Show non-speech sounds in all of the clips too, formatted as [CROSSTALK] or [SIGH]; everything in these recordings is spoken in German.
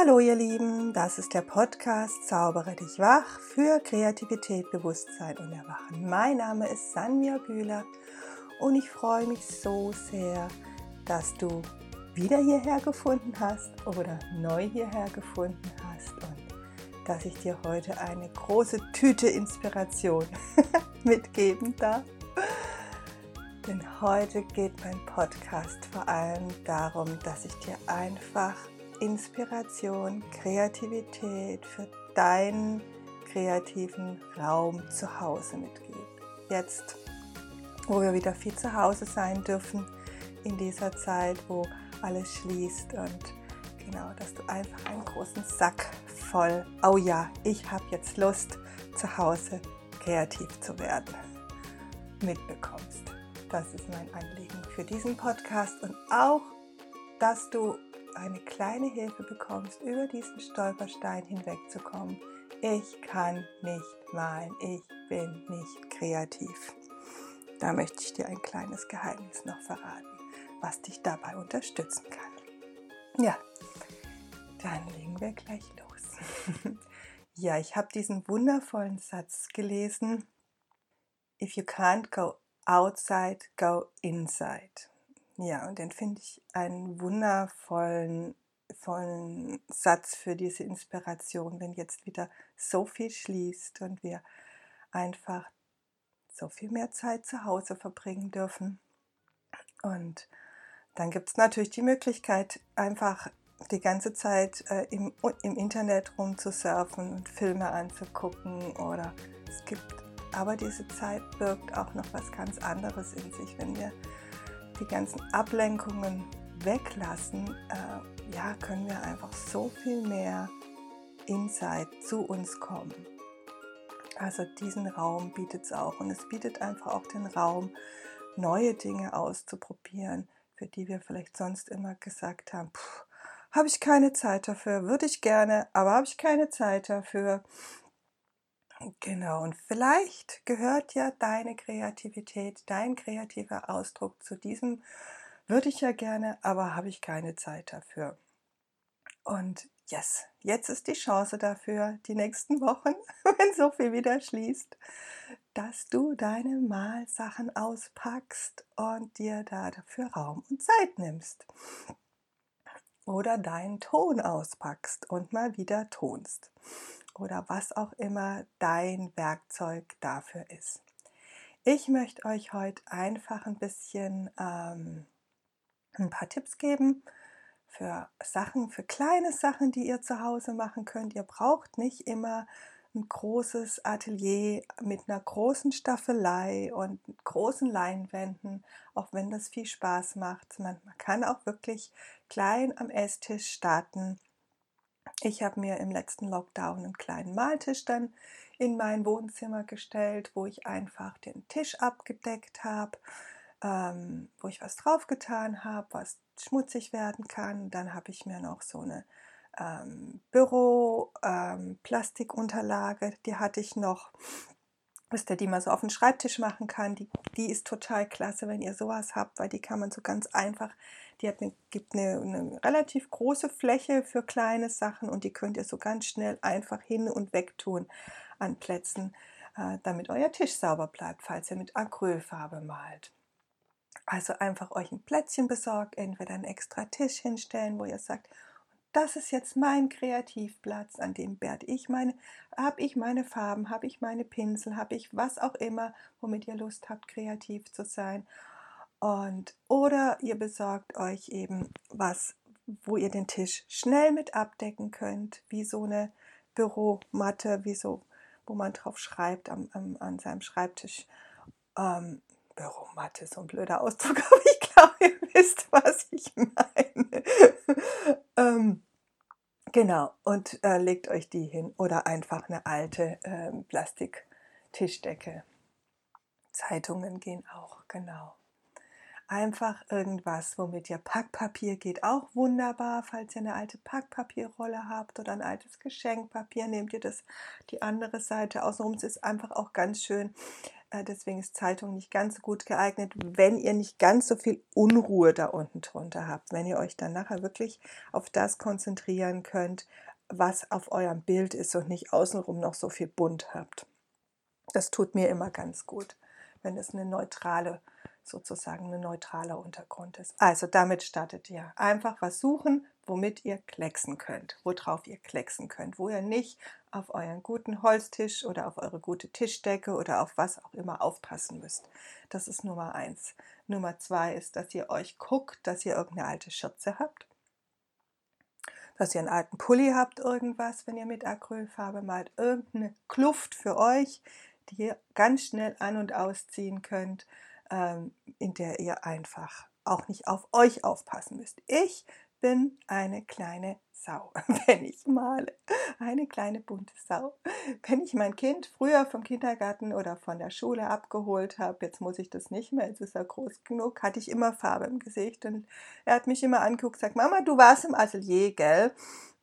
Hallo ihr Lieben, das ist der Podcast Zaubere dich wach für Kreativität, Bewusstsein und Erwachen. Mein Name ist Sanja Bühler und ich freue mich so sehr, dass du wieder hierher gefunden hast oder neu hierher gefunden hast und dass ich dir heute eine große Tüte Inspiration [LAUGHS] mitgeben darf. Denn heute geht mein Podcast vor allem darum, dass ich dir einfach Inspiration, Kreativität für deinen kreativen Raum zu Hause mitgebe. Jetzt, wo wir wieder viel zu Hause sein dürfen, in dieser Zeit, wo alles schließt und genau, dass du einfach einen großen Sack voll, oh ja, ich habe jetzt Lust, zu Hause kreativ zu werden, mitbekommst. Das ist mein Anliegen für diesen Podcast und auch, dass du eine kleine Hilfe bekommst, über diesen Stolperstein hinwegzukommen. Ich kann nicht malen, ich bin nicht kreativ. Da möchte ich dir ein kleines Geheimnis noch verraten, was dich dabei unterstützen kann. Ja, dann legen wir gleich los. [LAUGHS] ja, ich habe diesen wundervollen Satz gelesen. If you can't go outside, go inside. Ja, und den finde ich einen wundervollen vollen Satz für diese Inspiration, wenn jetzt wieder so viel schließt und wir einfach so viel mehr Zeit zu Hause verbringen dürfen. Und dann gibt es natürlich die Möglichkeit, einfach die ganze Zeit äh, im, im Internet rumzusurfen und Filme anzugucken oder es gibt aber diese Zeit birgt auch noch was ganz anderes in sich, wenn wir die ganzen Ablenkungen weglassen, äh, ja, können wir einfach so viel mehr Insight zu uns kommen. Also diesen Raum bietet es auch und es bietet einfach auch den Raum, neue Dinge auszuprobieren, für die wir vielleicht sonst immer gesagt haben, habe ich keine Zeit dafür, würde ich gerne, aber habe ich keine Zeit dafür. Genau, und vielleicht gehört ja deine Kreativität, dein kreativer Ausdruck zu diesem, würde ich ja gerne, aber habe ich keine Zeit dafür. Und yes, jetzt ist die Chance dafür, die nächsten Wochen, [LAUGHS] wenn so viel wieder schließt, dass du deine Malsachen auspackst und dir da dafür Raum und Zeit nimmst. Oder deinen Ton auspackst und mal wieder tonst oder was auch immer dein Werkzeug dafür ist. Ich möchte euch heute einfach ein bisschen ähm, ein paar Tipps geben für Sachen, für kleine Sachen, die ihr zu Hause machen könnt. Ihr braucht nicht immer ein großes Atelier mit einer großen Staffelei und großen Leinwänden, auch wenn das viel Spaß macht. Man, man kann auch wirklich klein am Esstisch starten ich habe mir im letzten Lockdown einen kleinen Maltisch dann in mein Wohnzimmer gestellt, wo ich einfach den Tisch abgedeckt habe, ähm, wo ich was draufgetan habe, was schmutzig werden kann. Dann habe ich mir noch so eine ähm, Büro-Plastikunterlage, ähm, die hatte ich noch wisst ihr, die man so auf den Schreibtisch machen kann. Die, die ist total klasse, wenn ihr sowas habt, weil die kann man so ganz einfach, die hat eine, gibt eine, eine relativ große Fläche für kleine Sachen und die könnt ihr so ganz schnell einfach hin und weg tun an Plätzen, äh, damit euer Tisch sauber bleibt, falls ihr mit Acrylfarbe malt. Also einfach euch ein Plätzchen besorgt, entweder einen extra Tisch hinstellen, wo ihr sagt, das ist jetzt mein Kreativplatz, an dem werde ich meine, habe ich meine Farben, habe ich meine Pinsel, habe ich was auch immer, womit ihr Lust habt, kreativ zu sein. Und oder ihr besorgt euch eben was, wo ihr den Tisch schnell mit abdecken könnt, wie so eine Büromatte, wie so, wo man drauf schreibt am, am, an seinem Schreibtisch. Ähm, Büromatte, so ein blöder Ausdruck, [LAUGHS] aber ich glaube, [LAUGHS] ihr wisst, was ich meine. ähm, Genau, und äh, legt euch die hin oder einfach eine alte äh, Plastiktischdecke. Zeitungen gehen auch, genau. Einfach irgendwas, womit ihr Packpapier geht auch wunderbar. Falls ihr eine alte Packpapierrolle habt oder ein altes Geschenkpapier, nehmt ihr das die andere Seite außenrum. Es ist einfach auch ganz schön, deswegen ist Zeitung nicht ganz so gut geeignet, wenn ihr nicht ganz so viel Unruhe da unten drunter habt. Wenn ihr euch dann nachher wirklich auf das konzentrieren könnt, was auf eurem Bild ist und nicht außenrum noch so viel bunt habt. Das tut mir immer ganz gut, wenn es eine neutrale, sozusagen ein neutraler Untergrund ist. Also damit startet ihr. Einfach was suchen, womit ihr klecksen könnt, worauf ihr klecksen könnt, wo ihr nicht auf euren guten Holztisch oder auf eure gute Tischdecke oder auf was auch immer aufpassen müsst. Das ist Nummer eins. Nummer zwei ist, dass ihr euch guckt, dass ihr irgendeine alte Schürze habt dass ihr einen alten Pulli habt, irgendwas, wenn ihr mit Acrylfarbe malt, irgendeine Kluft für euch, die ihr ganz schnell an- und ausziehen könnt, ähm, in der ihr einfach auch nicht auf euch aufpassen müsst. Ich bin eine kleine Sau, [LAUGHS] wenn ich male. Eine kleine bunte Sau. Wenn ich mein Kind früher vom Kindergarten oder von der Schule abgeholt habe, jetzt muss ich das nicht mehr, jetzt ist er groß genug, hatte ich immer Farbe im Gesicht. Und er hat mich immer angeguckt, gesagt, Mama, du warst im Atelier, gell?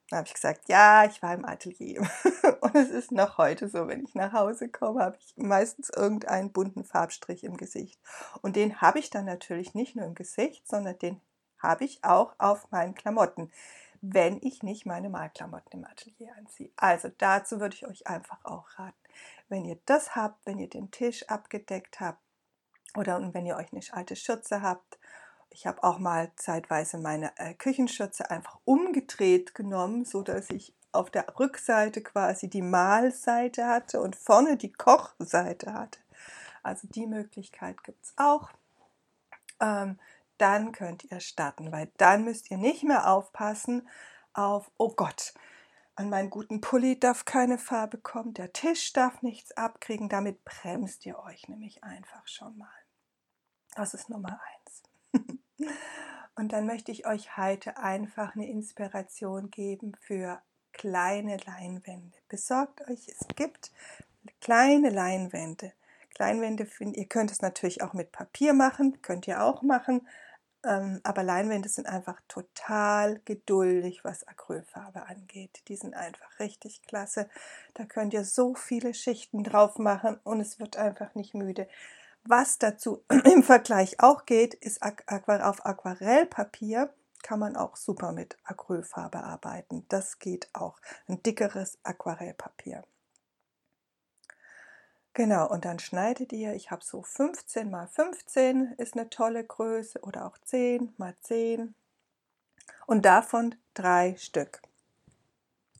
Dann habe ich gesagt, ja, ich war im Atelier. [LAUGHS] Und es ist noch heute so, wenn ich nach Hause komme, habe ich meistens irgendeinen bunten Farbstrich im Gesicht. Und den habe ich dann natürlich nicht nur im Gesicht, sondern den habe ich auch auf meinen Klamotten wenn ich nicht meine Malklamotten im Atelier anziehe. Also dazu würde ich euch einfach auch raten. Wenn ihr das habt, wenn ihr den Tisch abgedeckt habt oder wenn ihr euch eine alte Schürze habt, ich habe auch mal zeitweise meine äh, Küchenschürze einfach umgedreht genommen, so dass ich auf der Rückseite quasi die Mahlseite hatte und vorne die Kochseite hatte. Also die Möglichkeit gibt es auch. Ähm, dann könnt ihr starten, weil dann müsst ihr nicht mehr aufpassen auf, oh Gott, an meinen guten Pulli darf keine Farbe kommen, der Tisch darf nichts abkriegen, damit bremst ihr euch nämlich einfach schon mal. Das ist Nummer eins. [LAUGHS] Und dann möchte ich euch heute einfach eine Inspiration geben für kleine Leinwände. Besorgt euch, es gibt kleine Leinwände. Leinwände, ihr könnt es natürlich auch mit Papier machen, könnt ihr auch machen, aber Leinwände sind einfach total geduldig, was Acrylfarbe angeht. Die sind einfach richtig klasse. Da könnt ihr so viele Schichten drauf machen und es wird einfach nicht müde. Was dazu [CLEARS THROAT] im Vergleich auch geht, ist auf Aquarellpapier kann man auch super mit Acrylfarbe arbeiten. Das geht auch. Ein dickeres Aquarellpapier. Genau, und dann schneidet ihr, ich habe so 15 mal 15 ist eine tolle Größe oder auch 10 mal 10 und davon drei Stück.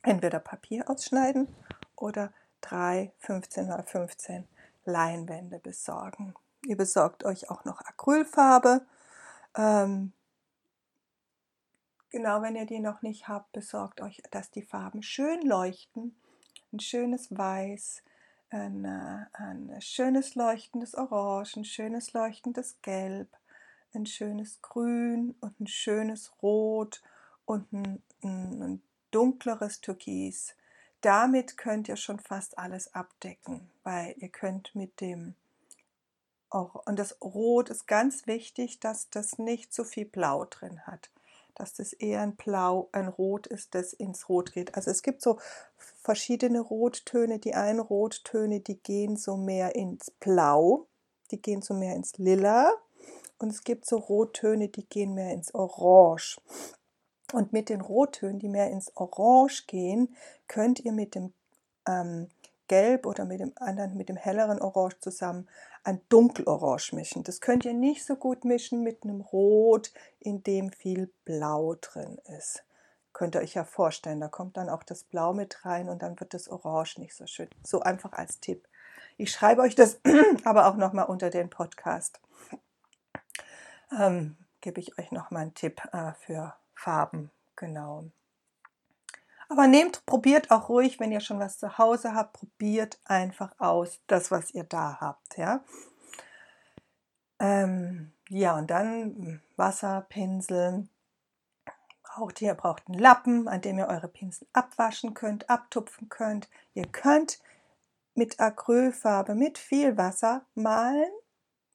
Entweder Papier ausschneiden oder drei 15 mal 15 Leinwände besorgen. Ihr besorgt euch auch noch Acrylfarbe. Ähm, genau, wenn ihr die noch nicht habt, besorgt euch, dass die Farben schön leuchten. Ein schönes Weiß, ein, ein schönes leuchtendes Orange, ein schönes leuchtendes Gelb, ein schönes Grün und ein schönes Rot und ein, ein, ein dunkleres Türkis. Damit könnt ihr schon fast alles abdecken, weil ihr könnt mit dem und das Rot ist ganz wichtig, dass das nicht zu viel Blau drin hat dass das eher ein Blau, ein Rot ist, das ins Rot geht. Also es gibt so verschiedene Rottöne. Die einen Rottöne, die gehen so mehr ins Blau, die gehen so mehr ins Lila. Und es gibt so Rottöne, die gehen mehr ins Orange. Und mit den Rottönen, die mehr ins Orange gehen, könnt ihr mit dem ähm, Gelb oder mit dem anderen, mit dem helleren Orange zusammen ein Dunkelorange mischen. Das könnt ihr nicht so gut mischen mit einem Rot, in dem viel Blau drin ist. Könnt ihr euch ja vorstellen, da kommt dann auch das Blau mit rein und dann wird das Orange nicht so schön. So einfach als Tipp. Ich schreibe euch das [CLEARS THROAT] aber auch nochmal unter den Podcast. Ähm, gebe ich euch nochmal einen Tipp äh, für Farben. Genau. Aber nehmt, probiert auch ruhig, wenn ihr schon was zu Hause habt, probiert einfach aus, das, was ihr da habt. Ja, ähm, ja und dann Wasser, Pinsel. Braucht ihr, braucht einen Lappen, an dem ihr eure Pinsel abwaschen könnt, abtupfen könnt. Ihr könnt mit Acrylfarbe, mit viel Wasser malen,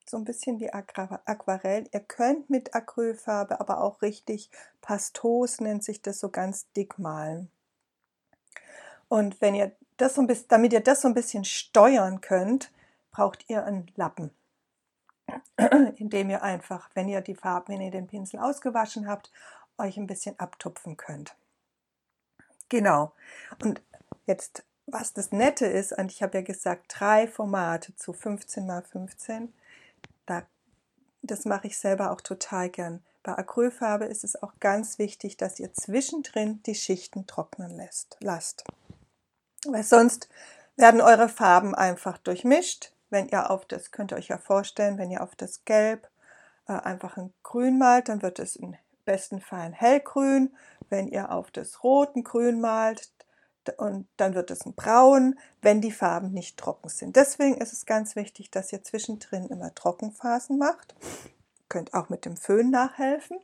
so ein bisschen wie Aquarell. Ihr könnt mit Acrylfarbe aber auch richtig Pastos, nennt sich das, so ganz dick malen. Und wenn ihr das so ein bisschen, damit ihr das so ein bisschen steuern könnt, braucht ihr einen Lappen, [CLEARS THROAT] indem ihr einfach, wenn ihr die Farben, wenn ihr den Pinsel ausgewaschen habt, euch ein bisschen abtupfen könnt. Genau. Und jetzt, was das Nette ist, und ich habe ja gesagt, drei Formate zu 15 mal 15, da, das mache ich selber auch total gern. Bei Acrylfarbe ist es auch ganz wichtig, dass ihr zwischendrin die Schichten trocknen lässt, lasst. Weil sonst werden eure Farben einfach durchmischt. Wenn ihr auf das, könnt ihr euch ja vorstellen, wenn ihr auf das Gelb äh, einfach ein Grün malt, dann wird es im besten Fall ein Hellgrün. Wenn ihr auf das Rot ein Grün malt, und dann wird es ein Braun, wenn die Farben nicht trocken sind. Deswegen ist es ganz wichtig, dass ihr zwischendrin immer Trockenphasen macht. Ihr könnt auch mit dem Föhn nachhelfen.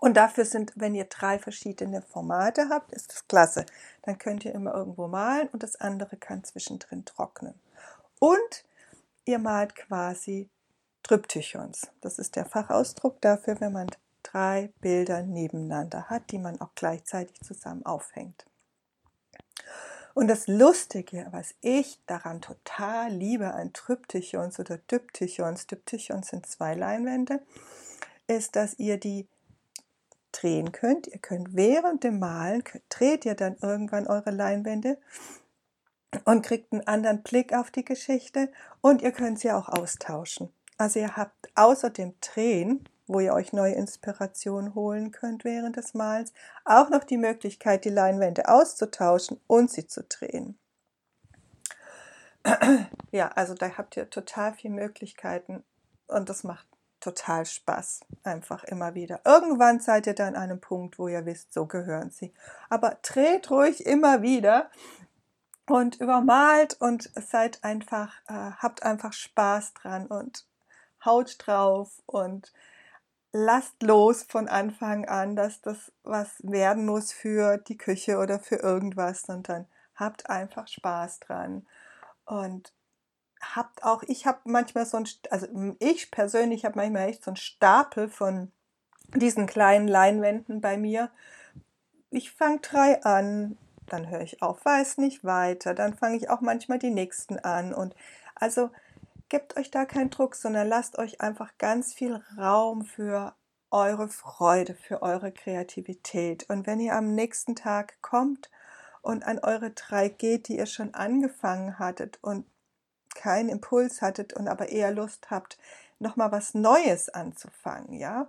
Und dafür sind, wenn ihr drei verschiedene Formate habt, ist das klasse. Dann könnt ihr immer irgendwo malen und das andere kann zwischendrin trocknen. Und ihr malt quasi Tryptychons. Das ist der Fachausdruck dafür, wenn man drei Bilder nebeneinander hat, die man auch gleichzeitig zusammen aufhängt. Und das Lustige, was ich daran total liebe an Tryptychons oder Diptychons, Diptychons sind zwei Leinwände, ist, dass ihr die drehen könnt. Ihr könnt während dem Malen, dreht ihr dann irgendwann eure Leinwände und kriegt einen anderen Blick auf die Geschichte und ihr könnt sie auch austauschen. Also ihr habt außer dem Drehen, wo ihr euch neue Inspiration holen könnt während des Malens, auch noch die Möglichkeit, die Leinwände auszutauschen und sie zu drehen. [CLEARS THROAT] Ja, also da habt ihr total viele Möglichkeiten und das macht total Spaß. Einfach immer wieder. Irgendwann seid ihr dann an einem Punkt, wo ihr wisst, so gehören sie. Aber dreht ruhig immer wieder und übermalt und seid einfach, äh, habt einfach Spaß dran und haut drauf und lasst los von Anfang an, dass das was werden muss für die Küche oder für irgendwas, sondern habt einfach Spaß dran und habt auch, ich habe manchmal so ein, also ich persönlich habe manchmal echt so einen Stapel von diesen kleinen Leinwänden bei mir. Ich fange drei an, dann höre ich auf, weiß nicht weiter, dann fange ich auch manchmal die nächsten an und also gebt euch da keinen Druck, sondern lasst euch einfach ganz viel Raum für eure Freude, für eure Kreativität. Und wenn ihr am nächsten Tag kommt und an eure drei geht, die ihr schon angefangen hattet und keinen Impuls hattet und aber eher Lust habt, nochmal was Neues anzufangen, ja,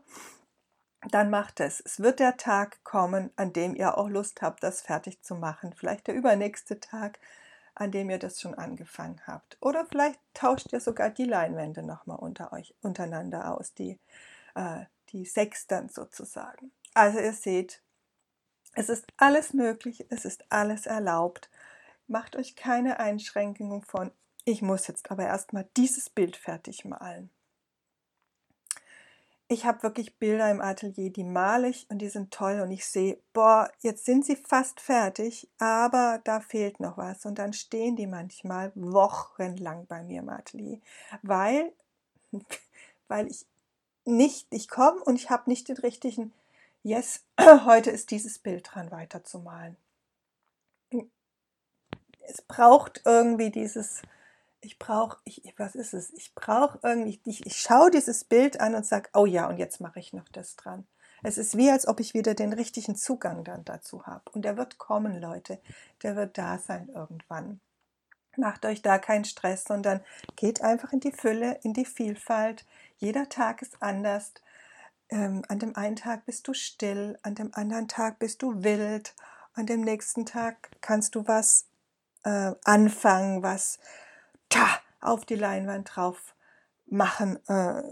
dann macht es. Es wird der Tag kommen, an dem ihr auch Lust habt, das fertig zu machen. Vielleicht der übernächste Tag, an dem ihr das schon angefangen habt. Oder vielleicht tauscht ihr sogar die Leinwände nochmal unter euch untereinander aus, die, äh, die Sextern sozusagen. Also ihr seht, es ist alles möglich, es ist alles erlaubt. Macht euch keine Einschränkungen von, ich muss jetzt aber erstmal dieses Bild fertig malen. Ich habe wirklich Bilder im Atelier, die male ich und die sind toll und ich sehe, boah, jetzt sind sie fast fertig, aber da fehlt noch was und dann stehen die manchmal wochenlang bei mir im Atelier, weil, [LAUGHS] weil ich nicht, ich komme und ich habe nicht den richtigen, yes, [CLEARS THROAT] heute ist dieses Bild dran weiterzumalen. Es braucht irgendwie dieses, ich brauche, ich, was ist es? Ich brauche irgendwie, ich, ich schaue dieses Bild an und sage, oh ja, und jetzt mache ich noch das dran. Es ist wie, als ob ich wieder den richtigen Zugang dann dazu habe. Und der wird kommen, Leute. Der wird da sein irgendwann. Macht euch da keinen Stress, sondern geht einfach in die Fülle, in die Vielfalt. Jeder Tag ist anders. Ähm, an dem einen Tag bist du still, an dem anderen Tag bist du wild, an dem nächsten Tag kannst du was äh, anfangen, was ta, auf die Leinwand drauf machen, äh,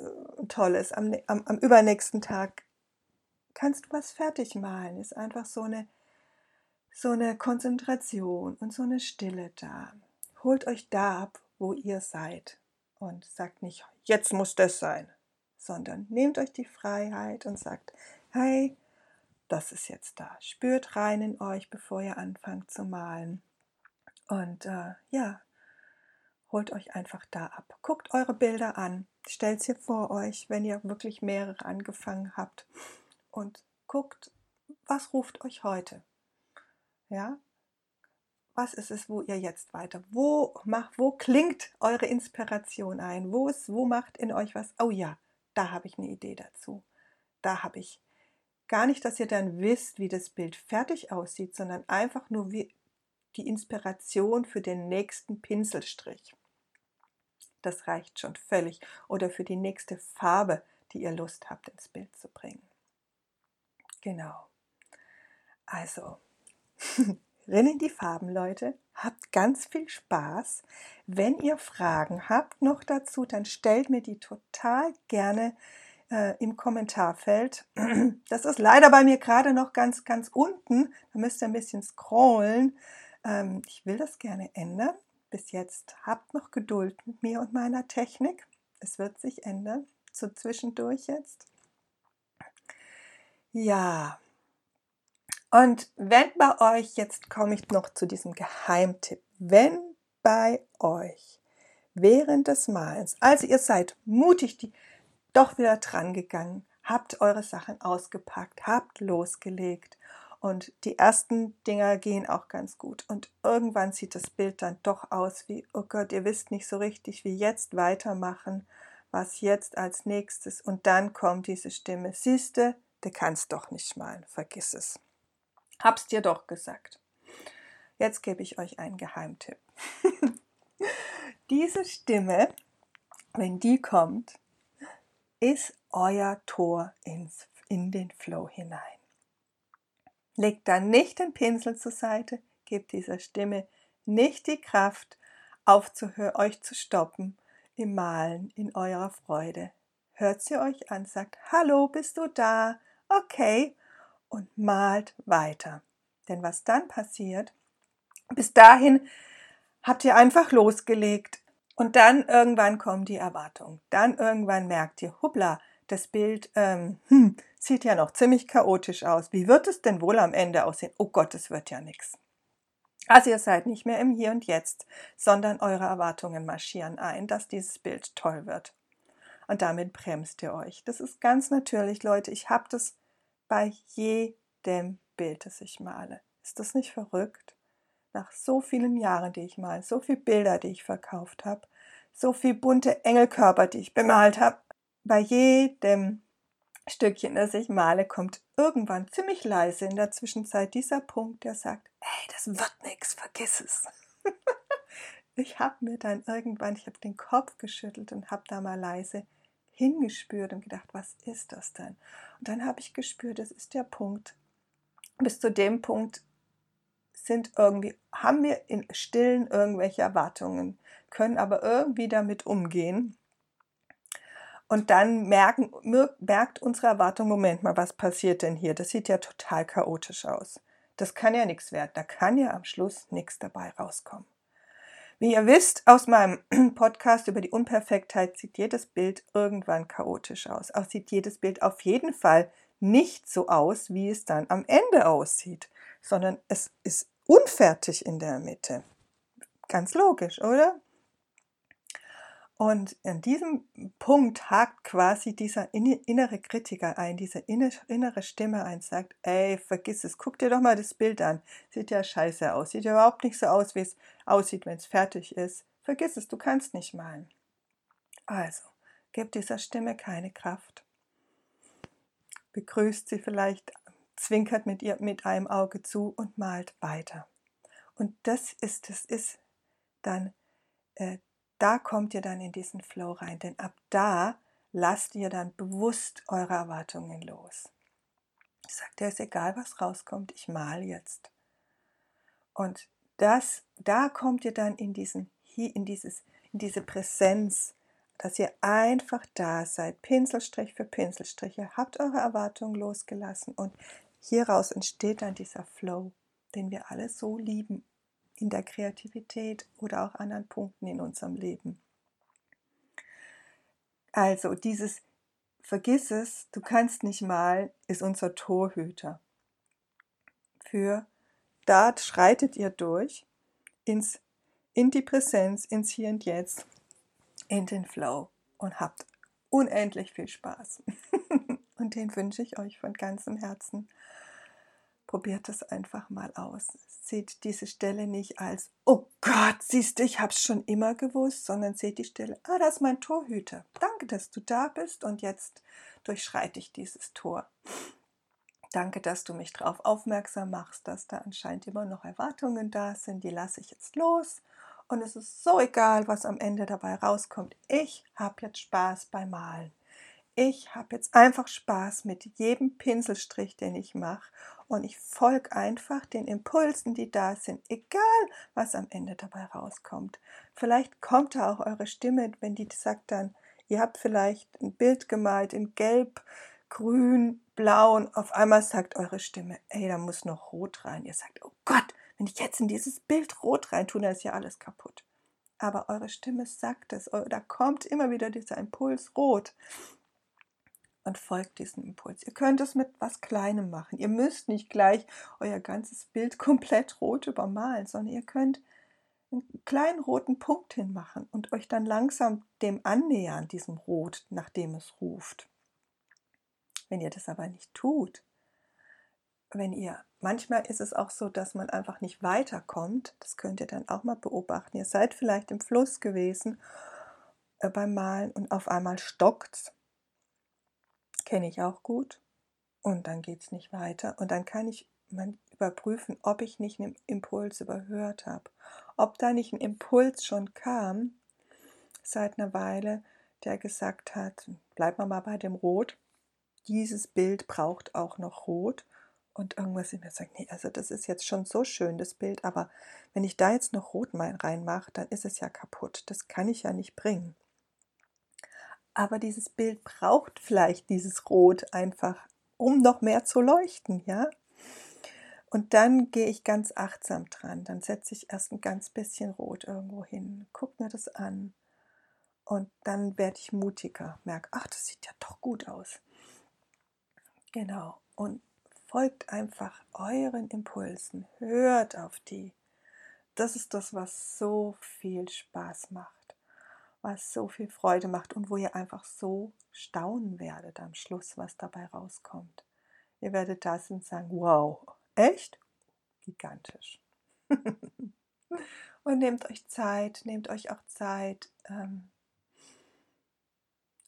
tolles. Am, am, am übernächsten Tag kannst du was fertig malen. Ist einfach so eine, so eine Konzentration und so eine Stille da. Holt euch da ab, wo ihr seid und sagt nicht, jetzt muss das sein, sondern nehmt euch die Freiheit und sagt, hey, das ist jetzt da. Spürt rein in euch, bevor ihr anfangt zu malen. Und äh, ja, holt euch einfach da ab. Guckt eure Bilder an, stellt sie vor euch, wenn ihr wirklich mehrere angefangen habt und guckt, was ruft euch heute? Ja? was ist es, wo ihr jetzt weiter, wo, macht, wo klingt eure Inspiration ein, wo, ist, wo macht in euch was, oh ja, da habe ich eine Idee dazu, da habe ich gar nicht, dass ihr dann wisst, wie das Bild fertig aussieht, sondern einfach nur wie die Inspiration für den nächsten Pinselstrich. Das reicht schon völlig. Oder für die nächste Farbe, die ihr Lust habt, ins Bild zu bringen. Genau. Also, [LAUGHS] rinnen die Farben, Leute. Habt ganz viel Spaß. Wenn ihr Fragen habt noch dazu, dann stellt mir die total gerne äh, im Kommentarfeld. Das ist leider bei mir gerade noch ganz, ganz unten. Da müsst ihr ein bisschen scrollen. Ähm, ich will das gerne ändern. Bis jetzt habt noch Geduld mit mir und meiner Technik. Es wird sich ändern. So zwischendurch jetzt. Ja. Und wenn bei euch, jetzt komme ich noch zu diesem Geheimtipp, wenn bei euch während des Malens, also ihr seid mutig die, doch wieder dran gegangen, habt eure Sachen ausgepackt, habt losgelegt und die ersten Dinger gehen auch ganz gut. Und irgendwann sieht das Bild dann doch aus wie, oh Gott, ihr wisst nicht so richtig, wie jetzt weitermachen, was jetzt als nächstes. Und dann kommt diese Stimme, siehste, du kannst doch nicht malen, vergiss es. Hab's dir doch gesagt. Jetzt gebe ich euch einen Geheimtipp. [LAUGHS] diese Stimme, wenn die kommt, ist euer Tor ins, in den Flow hinein. Legt dann nicht den Pinsel zur Seite, gebt dieser Stimme nicht die Kraft, aufzuhören, euch zu stoppen im Malen, in eurer Freude. Hört sie euch an, sagt, hallo, bist du da? Okay, und malt weiter. Denn was dann passiert, bis dahin habt ihr einfach losgelegt und dann irgendwann kommen die Erwartungen. Dann irgendwann merkt ihr, hoppla, das Bild ähm, hm, sieht ja noch ziemlich chaotisch aus. Wie wird es denn wohl am Ende aussehen? Oh Gott, es wird ja nichts. Also ihr seid nicht mehr im Hier und Jetzt, sondern eure Erwartungen marschieren ein, dass dieses Bild toll wird. Und damit bremst ihr euch. Das ist ganz natürlich, Leute. Ich habe das bei jedem Bild, das ich male. Ist das nicht verrückt? Nach so vielen Jahren, die ich male, so viele Bilder, die ich verkauft habe, so viele bunte Engelkörper, die ich bemalt habe, bei jedem Stückchen, das ich male, kommt irgendwann ziemlich leise in der Zwischenzeit dieser Punkt, der sagt, hey, das wird nichts, vergiss es. [LAUGHS] ich habe mir dann irgendwann, ich habe den Kopf geschüttelt und habe da mal leise hingespürt und gedacht, was ist das denn? Und dann habe ich gespürt, das ist der Punkt. Bis zu dem Punkt sind irgendwie, haben wir in Stillen irgendwelche Erwartungen, können aber irgendwie damit umgehen und dann merken, merkt unsere Erwartung, Moment mal, was passiert denn hier? Das sieht ja total chaotisch aus. Das kann ja nichts werden. Da kann ja am Schluss nichts dabei rauskommen. Wie ihr wisst aus meinem [CLEARS THROAT] Podcast über die Unperfektheit sieht jedes Bild irgendwann chaotisch aus. Auch sieht jedes Bild auf jeden Fall nicht so aus, wie es dann am Ende aussieht, sondern es ist unfertig in der Mitte. Ganz logisch, oder? Und an diesem Punkt hakt quasi dieser innere Kritiker ein, diese innere Stimme ein, sagt, ey, vergiss es, guck dir doch mal das Bild an. Sieht ja scheiße aus, sieht ja überhaupt nicht so aus, wie es aussieht, wenn es fertig ist. Vergiss es, du kannst nicht malen. Also, gib dieser Stimme keine Kraft. Begrüßt sie vielleicht, zwinkert mit ihr mit einem Auge zu und malt weiter. Und das ist, das ist dann äh, da kommt ihr dann in diesen Flow rein, denn ab da lasst ihr dann bewusst eure Erwartungen los. Sagt er, ist egal, was rauskommt, ich mal jetzt. Und das, da kommt ihr dann in diesen, in dieses, in diese Präsenz, dass ihr einfach da seid, Pinselstrich für Pinselstrich. Ihr habt eure Erwartungen losgelassen und hieraus entsteht dann dieser Flow, den wir alle so lieben in der Kreativität oder auch anderen Punkten in unserem Leben. Also dieses Vergiss es, du kannst nicht malen, ist unser Torhüter. Für da schreitet ihr durch ins, in die Präsenz, ins Hier und Jetzt, in den Flow und habt unendlich viel Spaß. [LAUGHS] und den wünsche ich euch von ganzem Herzen. Probiert das einfach mal aus. Seht diese Stelle nicht als, oh Gott, siehst du, ich hab's schon immer gewusst, sondern seht die Stelle, ah, das ist mein Torhüter. Danke, dass du da bist und jetzt durchschreite ich dieses Tor. Danke, dass du mich darauf aufmerksam machst, dass da anscheinend immer noch Erwartungen da sind. Die lasse ich jetzt los. Und es ist so egal, was am Ende dabei rauskommt. Ich habe jetzt Spaß beim Malen. Ich habe jetzt einfach Spaß mit jedem Pinselstrich, den ich mache. Und ich folge einfach den Impulsen, die da sind, egal was am Ende dabei rauskommt. Vielleicht kommt da auch eure Stimme, wenn die sagt dann, ihr habt vielleicht ein Bild gemalt in Gelb, Grün, Blau und auf einmal sagt eure Stimme, ey, da muss noch Rot rein. Ihr sagt, oh Gott, wenn ich jetzt in dieses Bild Rot rein tue, dann ist ja alles kaputt. Aber eure Stimme sagt es, da kommt immer wieder dieser Impuls Rot und folgt diesem Impuls. Ihr könnt es mit was Kleinem machen. Ihr müsst nicht gleich euer ganzes Bild [LAUGHS] komplett rot übermalen, sondern ihr könnt einen kleinen roten Punkt hinmachen und euch dann langsam dem annähern, diesem Rot, nachdem es ruft. Wenn ihr das aber nicht tut, wenn ihr, manchmal ist es auch so, dass man einfach nicht weiterkommt, das könnt ihr dann auch mal beobachten. Ihr seid vielleicht im Fluss gewesen äh, beim Malen und auf einmal stockt es. Kenne ich auch gut. Und dann geht es nicht weiter. Und dann kann ich überprüfen, ob ich nicht einen Impuls überhört habe. Ob da nicht ein Impuls schon kam, seit einer Weile, der gesagt hat, bleib mal bei dem Rot dieses Bild braucht auch noch Rot. Und irgendwas in mir sagt, nee, also das ist jetzt schon so schön, das Bild, aber wenn ich da jetzt noch Rot reinmache, dann ist es ja kaputt. Das kann ich ja nicht bringen. Aber dieses Bild braucht vielleicht dieses Rot einfach, um noch mehr zu leuchten, ja? Und dann gehe ich ganz achtsam dran. Dann setze ich erst ein ganz bisschen Rot irgendwo hin, gucke mir das an. Und dann werde ich mutiger, merke, ach, das sieht ja doch gut aus. Genau. Und folgt einfach euren Impulsen. Hört auf die. Das ist das, was so viel Spaß macht, was so viel Freude macht und wo ihr einfach so staunen werdet am Schluss, was dabei rauskommt. Ihr werdet da und sagen, wow, echt? Gigantisch. [LAUGHS] und nehmt euch Zeit, nehmt euch auch Zeit, ähm,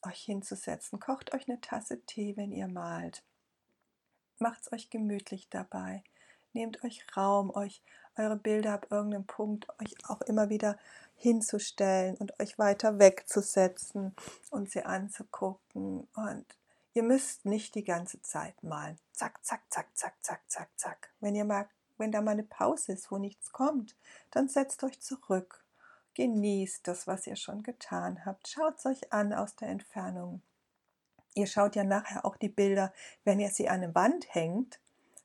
euch hinzusetzen. Kocht euch eine Tasse Tee, wenn ihr malt. Macht es euch gemütlich dabei. Nehmt euch Raum, euch eure Bilder ab irgendeinem Punkt euch auch immer wieder hinzustellen und euch weiter wegzusetzen und sie anzugucken. Und ihr müsst nicht die ganze Zeit malen. Zack, zack, zack, zack, zack, zack, zack. Wenn ihr mag, wenn da mal eine Pause ist, wo nichts kommt, dann setzt euch zurück. Genießt das, was ihr schon getan habt. Schaut es euch an aus der Entfernung. Ihr schaut ja nachher auch die Bilder, wenn ihr sie an eine Wand hängt,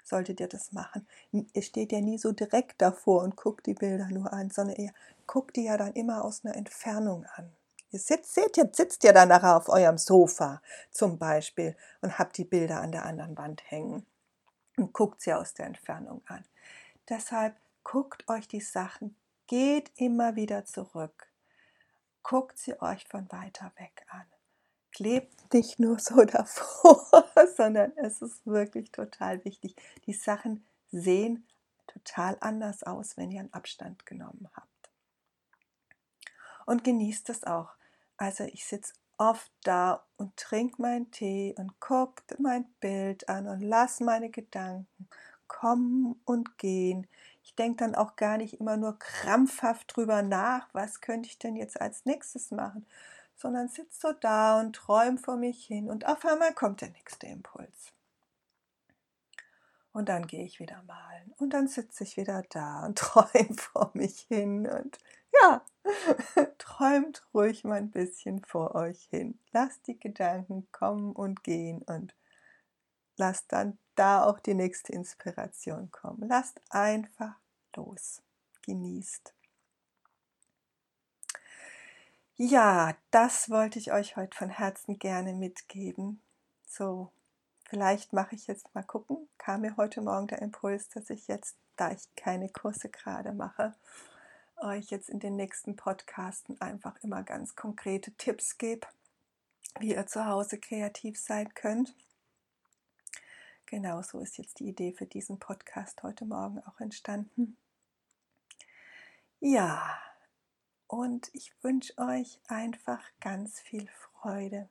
solltet ihr das machen. Ihr steht ja nie so direkt davor und guckt die Bilder nur an, sondern ihr guckt die ja dann immer aus einer Entfernung an. Ihr sitzt, seht, ihr sitzt ja dann nachher auf eurem Sofa zum Beispiel und habt die Bilder an der anderen Wand hängen und guckt sie aus der Entfernung an. Deshalb guckt euch die Sachen, geht immer wieder zurück, guckt sie euch von weiter weg an klebt nicht nur so [LAUGHS] davor, sondern es ist wirklich total wichtig. Die Sachen sehen total anders aus, wenn ihr einen Abstand genommen habt. Und genießt es auch. Also ich sitze oft da und trinke meinen Tee und gucke mein Bild an und lasse meine Gedanken kommen und gehen. Ich denke dann auch gar nicht immer nur krampfhaft drüber nach, was könnte ich denn jetzt als nächstes machen, sondern sitzt so da und träumt vor mich hin und auf einmal kommt der nächste Impuls. Und dann gehe ich wieder malen und dann sitze ich wieder da und [LAUGHS] träume vor mich hin und ja, [LAUGHS] träumt ruhig mal ein bisschen vor euch hin. Lasst die Gedanken kommen und gehen und lasst dann da auch die nächste Inspiration kommen. Lasst einfach los. Genießt. Ja, das wollte ich euch heute von Herzen gerne mitgeben. So, vielleicht mache ich jetzt mal gucken. Kam mir heute Morgen der Impuls, dass ich jetzt, da ich keine Kurse gerade mache, euch jetzt in den nächsten Podcasten einfach immer ganz konkrete Tipps gebe, wie ihr zu Hause kreativ sein könnt. genau so ist jetzt die Idee für diesen Podcast heute Morgen auch entstanden. Ja, und ich wünsche euch einfach ganz viel Freude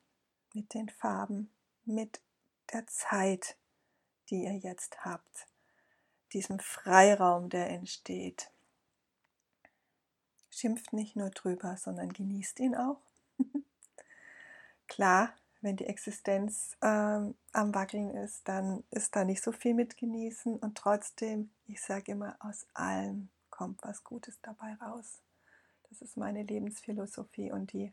mit den Farben, mit der Zeit, die ihr jetzt habt, diesem Freiraum, der entsteht. Schimpft nicht nur drüber, sondern genießt ihn auch. [LAUGHS] Klar, wenn die Existenz ähm, am Wackeln ist, dann ist da nicht so viel mit genießen und trotzdem, ich sage immer, aus allem kommt was Gutes dabei raus. Das ist meine Lebensphilosophie und die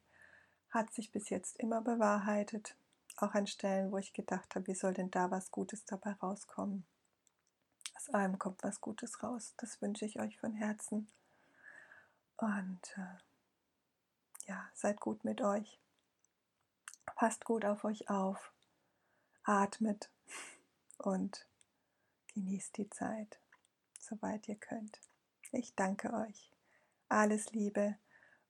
hat sich bis jetzt immer bewahrheitet. Auch an Stellen, wo ich gedacht habe, wie soll denn da was Gutes dabei rauskommen? Aus allem kommt was Gutes raus. Das wünsche ich euch von Herzen. Und äh, ja, seid gut mit euch. Passt gut auf euch auf, atmet und genießt die Zeit, soweit ihr könnt. Ich danke euch. Alles Liebe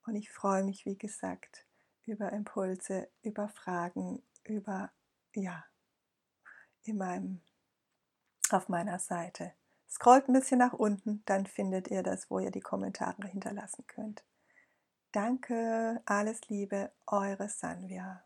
und ich freue mich, wie gesagt, über Impulse, über Fragen, über, ja, in meinem, auf meiner Seite. Scrollt ein bisschen nach unten, dann findet ihr das, wo ihr die Kommentare hinterlassen könnt. Danke, alles Liebe, eure Sanvia.